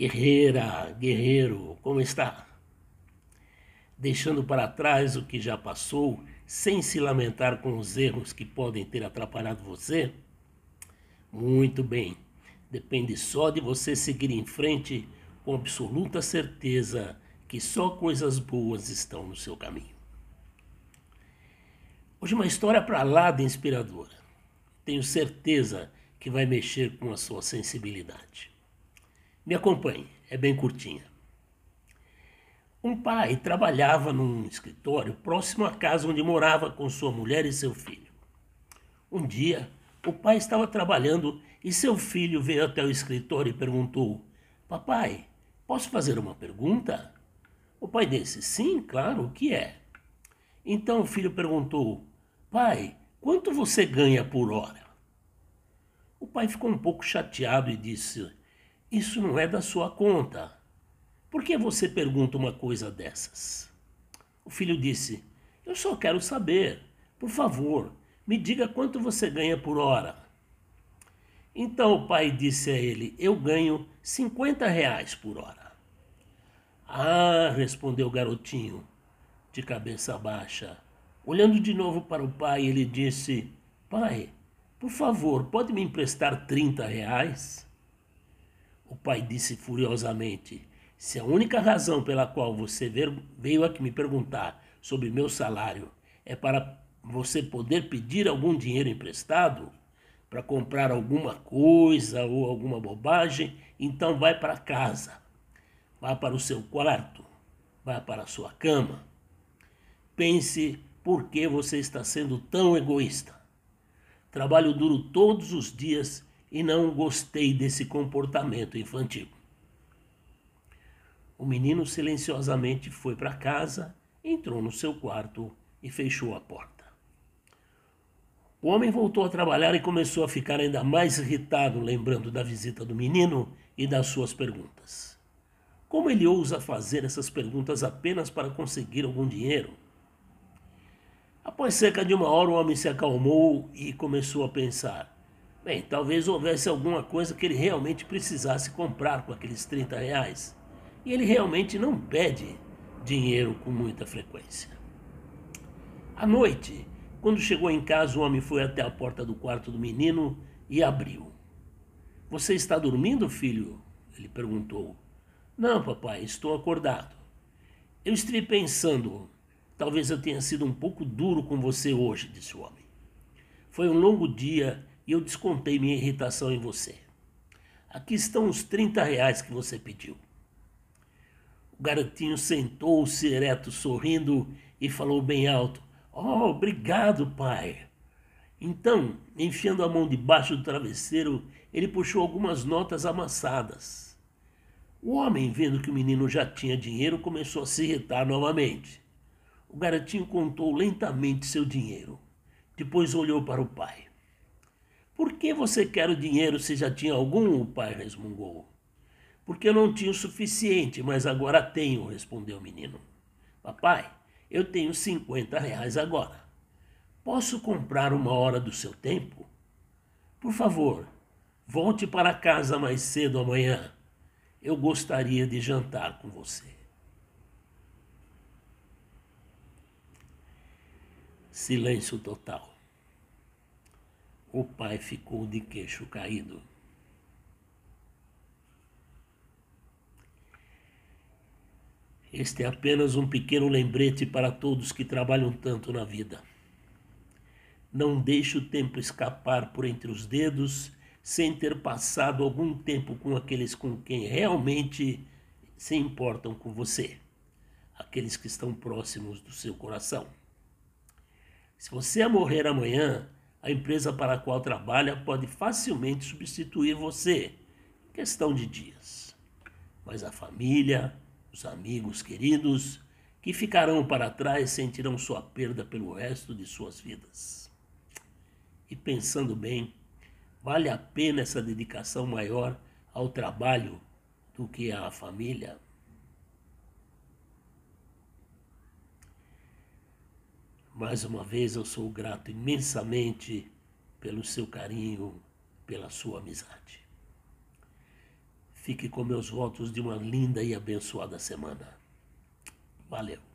Guerreira, guerreiro, como está? Deixando para trás o que já passou, sem se lamentar com os erros que podem ter atrapalhado você? Muito bem, depende só de você seguir em frente com absoluta certeza que só coisas boas estão no seu caminho. Hoje uma história para lá de inspiradora. Tenho certeza que vai mexer com a sua sensibilidade. Me acompanhe, é bem curtinha. Um pai trabalhava num escritório próximo à casa onde morava com sua mulher e seu filho. Um dia, o pai estava trabalhando e seu filho veio até o escritório e perguntou: Papai, posso fazer uma pergunta? O pai disse: Sim, claro, o que é? Então o filho perguntou: Pai, quanto você ganha por hora? O pai ficou um pouco chateado e disse: isso não é da sua conta. Por que você pergunta uma coisa dessas? O filho disse: Eu só quero saber. Por favor, me diga quanto você ganha por hora. Então o pai disse a ele: Eu ganho 50 reais por hora. Ah, respondeu o garotinho, de cabeça baixa. Olhando de novo para o pai, ele disse: Pai, por favor, pode me emprestar 30 reais? O pai disse furiosamente: Se a única razão pela qual você veio aqui me perguntar sobre meu salário é para você poder pedir algum dinheiro emprestado para comprar alguma coisa ou alguma bobagem, então vai para casa. Vá para o seu quarto, vá para a sua cama. Pense por que você está sendo tão egoísta. Trabalho duro todos os dias e não gostei desse comportamento infantil. O menino silenciosamente foi para casa, entrou no seu quarto e fechou a porta. O homem voltou a trabalhar e começou a ficar ainda mais irritado, lembrando da visita do menino e das suas perguntas. Como ele ousa fazer essas perguntas apenas para conseguir algum dinheiro? Após cerca de uma hora, o homem se acalmou e começou a pensar: Bem, talvez houvesse alguma coisa que ele realmente precisasse comprar com aqueles 30 reais. E ele realmente não pede dinheiro com muita frequência. À noite, quando chegou em casa, o homem foi até a porta do quarto do menino e abriu. Você está dormindo, filho? Ele perguntou. Não, papai, estou acordado. Eu estive pensando, talvez eu tenha sido um pouco duro com você hoje, disse o homem. Foi um longo dia e eu descontei minha irritação em você. Aqui estão os 30 reais que você pediu. O garotinho sentou-se ereto, sorrindo, e falou bem alto: Oh, obrigado, pai. Então, enfiando a mão debaixo do travesseiro, ele puxou algumas notas amassadas. O homem, vendo que o menino já tinha dinheiro, começou a se irritar novamente. O garotinho contou lentamente seu dinheiro. Depois olhou para o pai. Por que você quer o dinheiro se já tinha algum? O pai resmungou. Porque eu não tinha o suficiente, mas agora tenho, respondeu o menino. Papai, eu tenho 50 reais agora. Posso comprar uma hora do seu tempo? Por favor, volte para casa mais cedo amanhã. Eu gostaria de jantar com você. Silêncio total. O pai ficou de queixo caído. Este é apenas um pequeno lembrete para todos que trabalham tanto na vida. Não deixe o tempo escapar por entre os dedos sem ter passado algum tempo com aqueles com quem realmente se importam com você, aqueles que estão próximos do seu coração. Se você morrer amanhã, a empresa para a qual trabalha pode facilmente substituir você, questão de dias. Mas a família, os amigos queridos, que ficarão para trás sentirão sua perda pelo resto de suas vidas. E pensando bem, vale a pena essa dedicação maior ao trabalho do que à família? Mais uma vez eu sou grato imensamente pelo seu carinho, pela sua amizade. Fique com meus votos de uma linda e abençoada semana. Valeu.